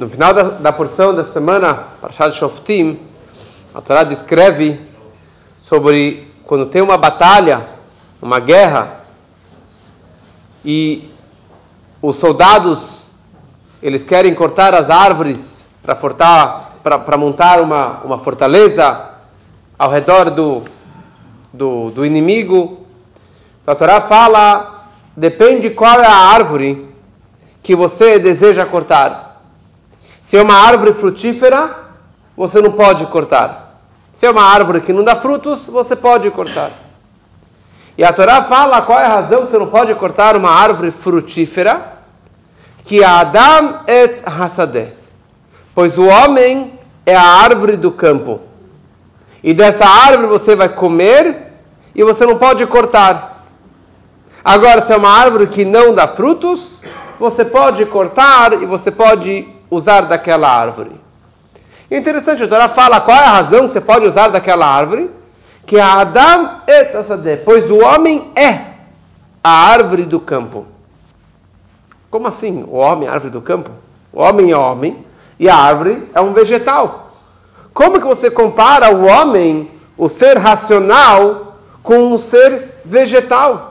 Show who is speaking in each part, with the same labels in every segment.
Speaker 1: No final da, da porção da semana, Parashat Shoftim, a Torá descreve sobre quando tem uma batalha, uma guerra, e os soldados eles querem cortar as árvores para montar uma, uma fortaleza ao redor do, do, do inimigo. A Torá fala, depende qual é a árvore que você deseja cortar. Se é uma árvore frutífera, você não pode cortar. Se é uma árvore que não dá frutos, você pode cortar. E a Torá fala qual é a razão que você não pode cortar uma árvore frutífera, que é Adam et Hasadeh. Pois o homem é a árvore do campo. E dessa árvore você vai comer e você não pode cortar. Agora, se é uma árvore que não dá frutos, você pode cortar e você pode usar daquela árvore. E interessante, a Torá fala qual é a razão que você pode usar daquela árvore, que é Adam et Asadeh, pois o homem é a árvore do campo. Como assim? O homem é a árvore do campo? O homem é homem e a árvore é um vegetal. Como que você compara o homem, o ser racional, com um ser vegetal?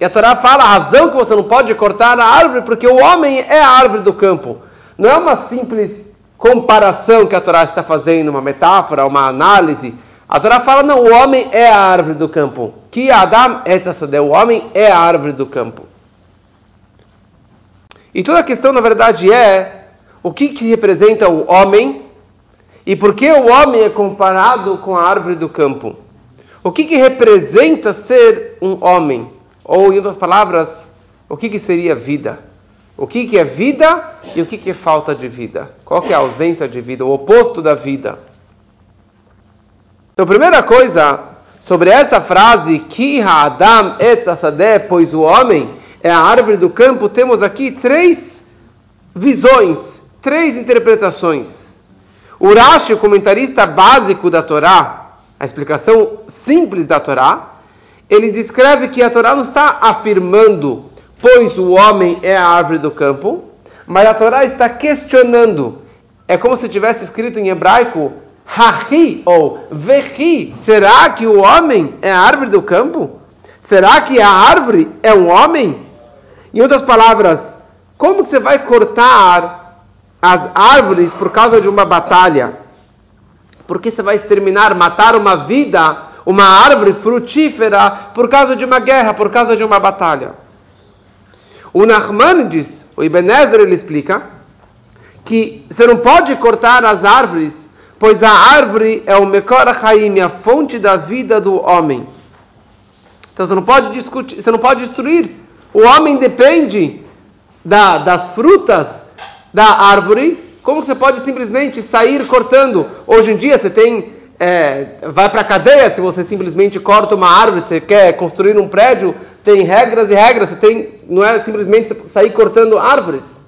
Speaker 1: E a Torá fala a razão que você não pode cortar a árvore, porque o homem é a árvore do campo. Não é uma simples comparação que a Torá está fazendo, uma metáfora, uma análise. A Torá fala, não, o homem é a árvore do campo. Que Adam é o homem é a árvore do campo. E toda a questão, na verdade, é o que, que representa o homem e por que o homem é comparado com a árvore do campo. O que, que representa ser um homem? Ou, em outras palavras, o que, que seria vida? O que, que é vida e o que, que é falta de vida? Qual que é a ausência de vida? O oposto da vida. Então, primeira coisa, sobre essa frase, Ki Adam etz asadeh, pois o homem é a árvore do campo, temos aqui três visões, três interpretações. O Rashi, o comentarista básico da Torá, a explicação simples da Torá, ele descreve que a Torá não está afirmando, pois o homem é a árvore do campo, mas a Torá está questionando. É como se tivesse escrito em hebraico, Hahi ou Vehi, será que o homem é a árvore do campo? Será que a árvore é um homem? Em outras palavras, como que você vai cortar as árvores por causa de uma batalha? Porque você vai exterminar, matar uma vida uma árvore frutífera por causa de uma guerra, por causa de uma batalha. O Nachmanides, o Ebenezer, ele explica que você não pode cortar as árvores, pois a árvore é o Mekor Haim, a fonte da vida do homem. Então você não pode discutir, você não pode destruir. O homem depende da, das frutas da árvore. Como você pode simplesmente sair cortando? Hoje em dia você tem é, vai para a cadeia se você simplesmente corta uma árvore, você quer construir um prédio, tem regras e regras, você tem, não é simplesmente sair cortando árvores.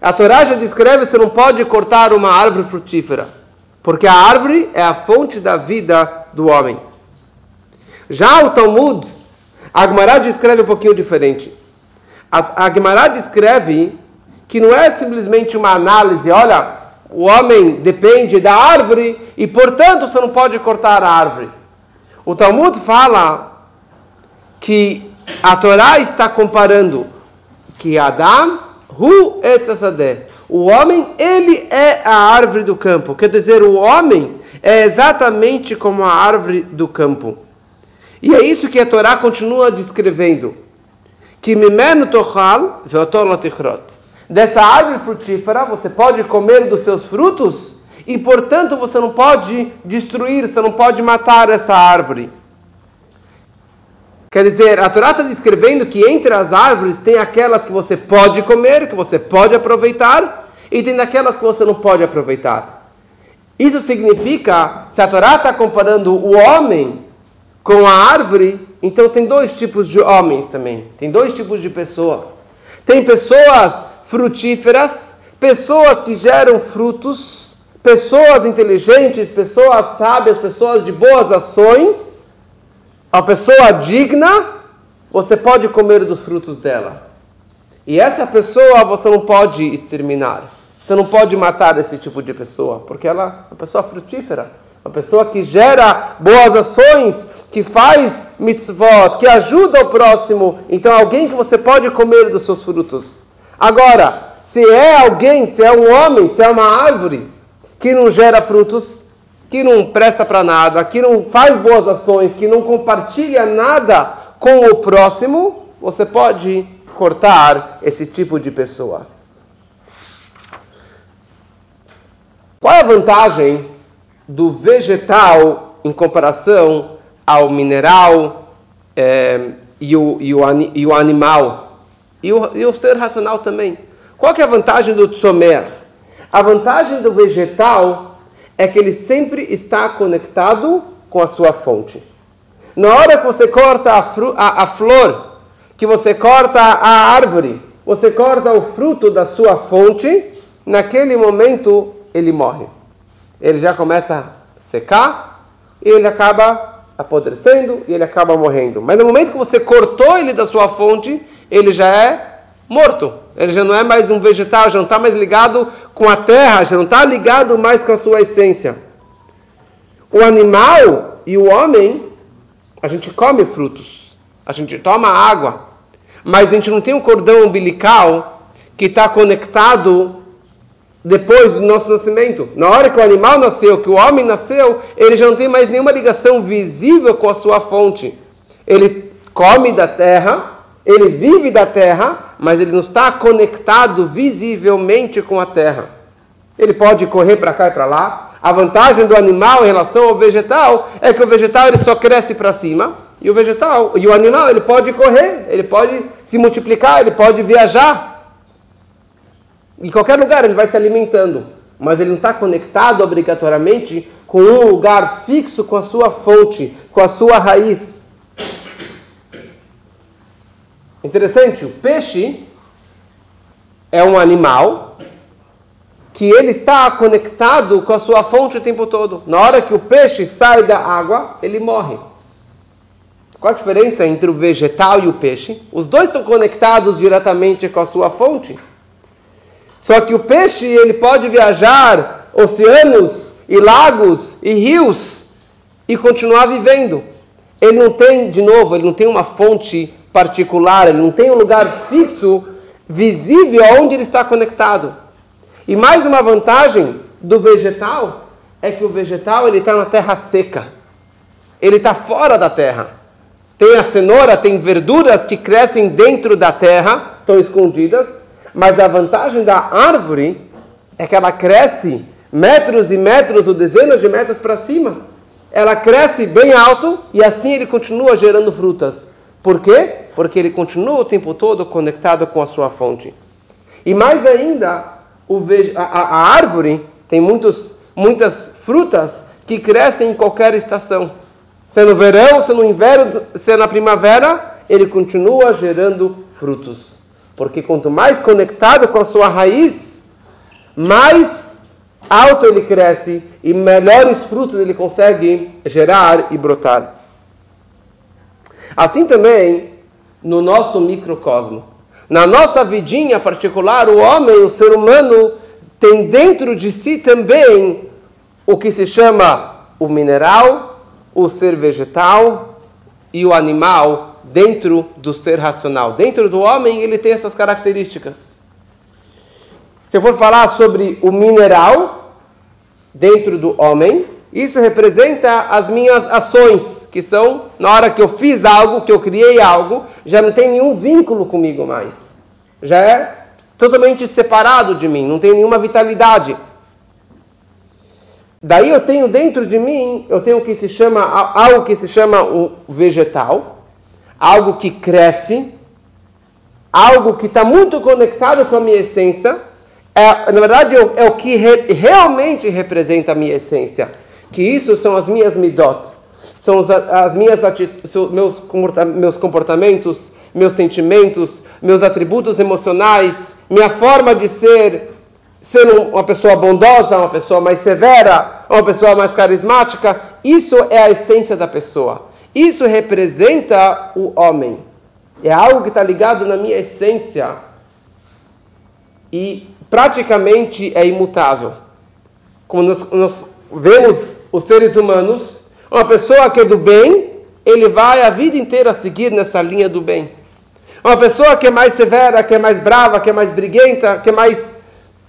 Speaker 1: A Torá já descreve que você não pode cortar uma árvore frutífera, porque a árvore é a fonte da vida do homem. Já o Talmud, a Gemara descreve um pouquinho diferente. A, a Gemara descreve que não é simplesmente uma análise, olha, o homem depende da árvore e, portanto, você não pode cortar a árvore. O Talmud fala que a Torá está comparando que Adam, Hu etzasadeh, o homem, ele é a árvore do campo. Quer dizer, o homem é exatamente como a árvore do campo. E é isso que a Torá continua descrevendo. Que mimenu tochal ve'otol dessa árvore frutífera, você pode comer dos seus frutos e, portanto, você não pode destruir, você não pode matar essa árvore. Quer dizer, a Torá está descrevendo que entre as árvores tem aquelas que você pode comer, que você pode aproveitar, e tem aquelas que você não pode aproveitar. Isso significa, se a Torá está comparando o homem com a árvore, então tem dois tipos de homens também. Tem dois tipos de pessoas. Tem pessoas frutíferas, pessoas que geram frutos, pessoas inteligentes, pessoas sábias, pessoas de boas ações, a pessoa digna, você pode comer dos frutos dela. E essa pessoa você não pode exterminar. Você não pode matar esse tipo de pessoa, porque ela é uma pessoa frutífera, uma pessoa que gera boas ações, que faz mitzvot, que ajuda o próximo. Então, alguém que você pode comer dos seus frutos. Agora, se é alguém, se é um homem, se é uma árvore que não gera frutos, que não presta para nada, que não faz boas ações, que não compartilha nada com o próximo, você pode cortar esse tipo de pessoa. Qual é a vantagem do vegetal em comparação ao mineral é, e, o, e, o, e, o, animal? E o, e o ser racional também. Qual é a vantagem do tzomer? A vantagem do vegetal é que ele sempre está conectado com a sua fonte. Na hora que você corta a, a, a flor, que você corta a árvore, você corta o fruto da sua fonte, naquele momento ele morre. Ele já começa a secar e ele acaba apodrecendo e ele acaba morrendo. Mas no momento que você cortou ele da sua fonte, ele já é morto. Ele já não é mais um vegetal, já não está mais ligado com a terra, já não está ligado mais com a sua essência. O animal e o homem, a gente come frutos, a gente toma água, mas a gente não tem um cordão umbilical que está conectado depois do nosso nascimento. Na hora que o animal nasceu, que o homem nasceu, ele já não tem mais nenhuma ligação visível com a sua fonte. Ele come da terra, ele vive da terra, mas ele não está conectado visivelmente com a terra. Ele pode correr para cá e para lá. A vantagem do animal em relação ao vegetal é que o vegetal ele só cresce para cima e o vegetal e o animal ele pode correr, ele pode se multiplicar, ele pode viajar. Em qualquer lugar ele vai se alimentando, mas ele não está conectado obrigatoriamente com um lugar fixo, com a sua fonte, com a sua raiz. Interessante, o peixe é um animal que ele está conectado com a sua fonte o tempo todo. Na hora que o peixe sai da água, ele morre. Qual a diferença entre o vegetal e o peixe? Os dois estão conectados diretamente com a sua fonte. Só que o peixe ele pode viajar oceanos e lagos e rios e continuar vivendo. Ele não tem, de novo, ele não tem uma fonte particular, ele não tem um lugar fixo, visível aonde ele está conectado. E mais uma vantagem do vegetal é que o vegetal ele está na terra seca. Ele está fora da terra. Tem a cenoura, tem verduras que crescem dentro da terra, estão escondidas mas a vantagem da árvore é que ela cresce metros e metros ou dezenas de metros para cima. Ela cresce bem alto e assim ele continua gerando frutas. Por quê? Porque ele continua o tempo todo conectado com a sua fonte. E mais ainda, a, a, árvore tem muitos, muitas frutas que crescem em qualquer estação. Se é no verão, se é no inverno, se é na primavera, ele continua gerando frutos. Porque quanto mais conectado com a sua raiz, mais alto ele cresce e melhores frutos ele consegue gerar e brotar. Assim também no nosso microcosmo. Na nossa vidinha particular, o homem, o ser humano, tem dentro de si também o que se chama o mineral, o ser vegetal e o animal dentro do ser racional. Dentro do homem, ele tem essas características. Se eu for falar sobre o mineral dentro do homem, isso representa as minhas ações, que são na hora que eu fiz algo, que eu criei algo, já não tem nenhum vínculo comigo mais. Já é totalmente separado de mim, não tem nenhuma vitalidade. Daí eu tenho dentro de mim, eu tenho o que se chama algo que se chama um vegetal, algo que cresce, algo que está muito conectado com a minha essência. É, na verdade, é o que re, realmente representa a minha essência. Que isso são as minhas midot, são as, as minhas meus, meus comportamentos, meus sentimentos, meus atributos emocionais, minha forma de ser, ser uma pessoa bondosa, uma pessoa mais severa, uma pessoa mais carismática. Isso é a essência da pessoa. Isso representa o homem. É algo que está ligado na minha essência. e praticamente é imutável. Como nós, nós vemos os seres humanos, uma pessoa que é do bem, ele vai a vida inteira seguir nessa linha do bem. Uma pessoa que é mais severa, que é mais brava, que é mais briguenta, que é mais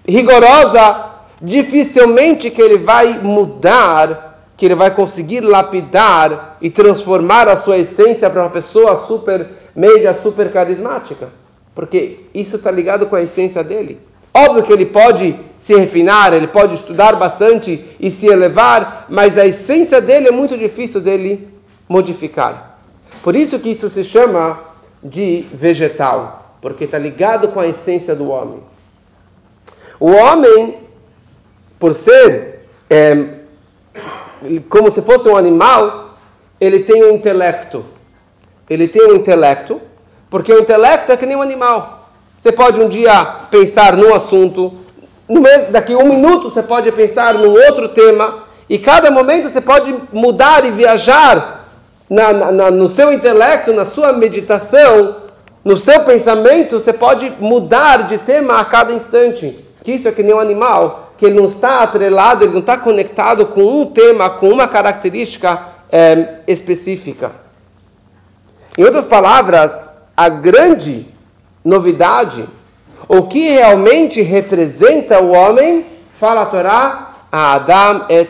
Speaker 1: rigorosa, dificilmente que ele vai mudar, que ele vai conseguir lapidar e transformar a sua essência para uma pessoa super mega, super carismática. Porque isso está ligado com a essência dele. Óbvio que ele pode se refinar, ele pode estudar bastante e se elevar, mas a essência dele é muito difícil dele modificar. Por isso que isso se chama de vegetal, porque está ligado com a essência do homem. O homem, por ser é, como se fosse um animal, ele tem um intelecto. Ele tem um intelecto, porque o intelecto é que nem um animal. Você pode um dia pensar num assunto, daqui um minuto você pode pensar num outro tema, e cada momento você pode mudar e viajar na, na, no seu intelecto, na sua meditação, no seu pensamento, você pode mudar de tema a cada instante. Que isso é que nem um animal, que ele não está atrelado, ele não está conectado com um tema, com uma característica é, específica. Em outras palavras, a grande novidade, o que realmente representa o homem, fala a Torá, a Adam et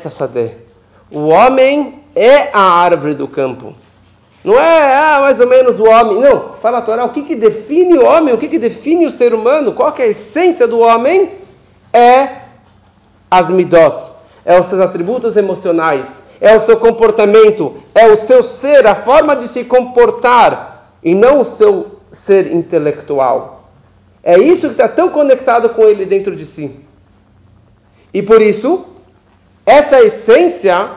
Speaker 1: O homem é a árvore do campo. Não é ah, mais ou menos o homem. Não, fala a Torá, o que, que define o homem, o que, que define o ser humano, qual é a essência do homem? É as midot, é os seus atributos emocionais, é o seu comportamento, é o seu ser, a forma de se comportar, e não o seu ser intelectual. É isso que está tão conectado com ele dentro de si. E por isso, essa essência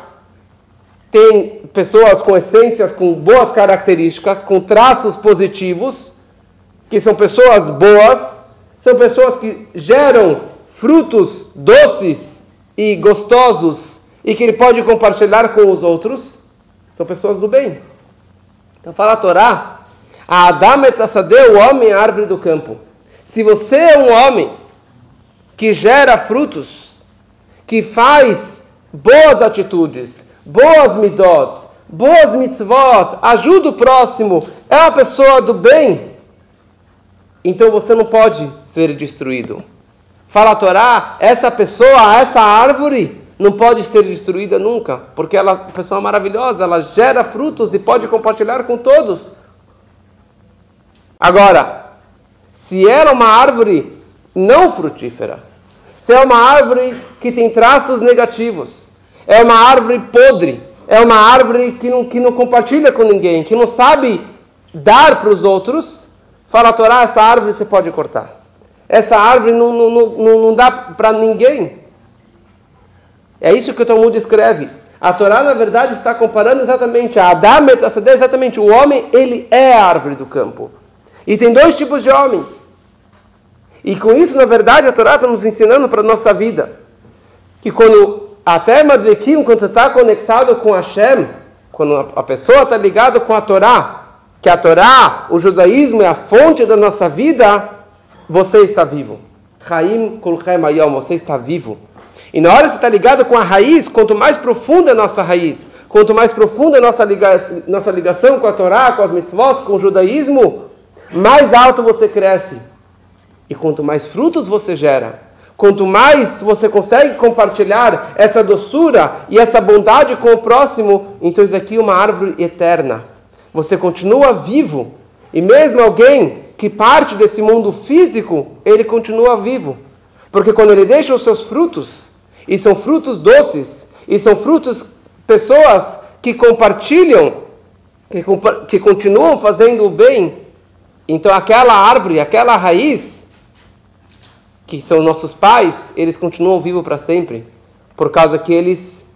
Speaker 1: tem pessoas com essências, com boas características, com traços positivos, que são pessoas boas, são pessoas que geram frutos doces e gostosos e que ele pode compartilhar com os outros, são pessoas do bem. Então fala a Torá, a Adam o homem é a árvore do campo. Se você é um homem que gera frutos, que faz boas atitudes, boas midot, boas mitzvot, ajuda o próximo, é uma pessoa do bem, então você não pode ser destruído. Fala a Torá, essa pessoa, essa árvore, não pode ser destruída nunca, porque ela é uma pessoa maravilhosa, ela gera frutos e pode compartilhar com todos. Agora, se ela é uma árvore não frutífera, se é uma árvore que tem traços negativos, é uma árvore podre, é uma árvore que não, que não compartilha com ninguém, que não sabe dar para os outros, fala a Torá, essa árvore você pode cortar. Essa árvore não, não, não, não dá para ninguém. É isso que o Talmud escreve. A Torá, na verdade, está comparando exatamente a Adam exatamente o homem, ele é a árvore do campo. E tem dois tipos de homens. E com isso, na verdade, a Torá está nos ensinando para a nossa vida. Que quando até Madvekim, quando está conectado com Hashem, quando a pessoa está ligada com a Torá, que a Torá, o judaísmo é a fonte da nossa vida, você está vivo. Chaim Kulchem Ayom, você está vivo. E na hora que você está ligado com a raiz, quanto mais profunda é a nossa raiz, quanto mais profunda é a nossa, liga, nossa ligação com a Torá, com as mitzvot, com o judaísmo, mais alto você cresce. E quanto mais frutos você gera, Quanto mais você consegue compartilhar essa doçura e essa bondade com o próximo, então isso aqui é uma árvore eterna. Você continua vivo. E mesmo alguém que parte desse mundo físico, ele continua vivo. Porque quando ele deixa os seus frutos, e são frutos doces, e são frutos, pessoas que compartilham, que, que continuam fazendo o bem, então aquela árvore, aquela raiz, que são nossos pais, eles continuam vivos para sempre, por causa que eles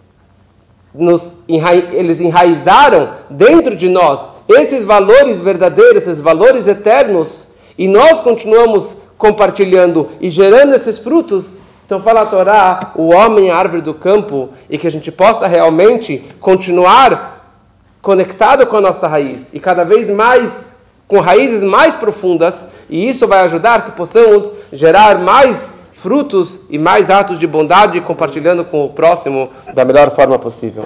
Speaker 1: nos enra... eles enraizaram dentro de nós esses valores verdadeiros, esses valores eternos, e nós continuamos compartilhando e gerando esses frutos. Então fala a Torá, o homem é a árvore do campo, e que a gente possa realmente continuar conectado com a nossa raiz e cada vez mais com raízes mais profundas, e isso vai ajudar que possamos gerar mais frutos e mais atos de bondade compartilhando com o próximo da melhor forma possível.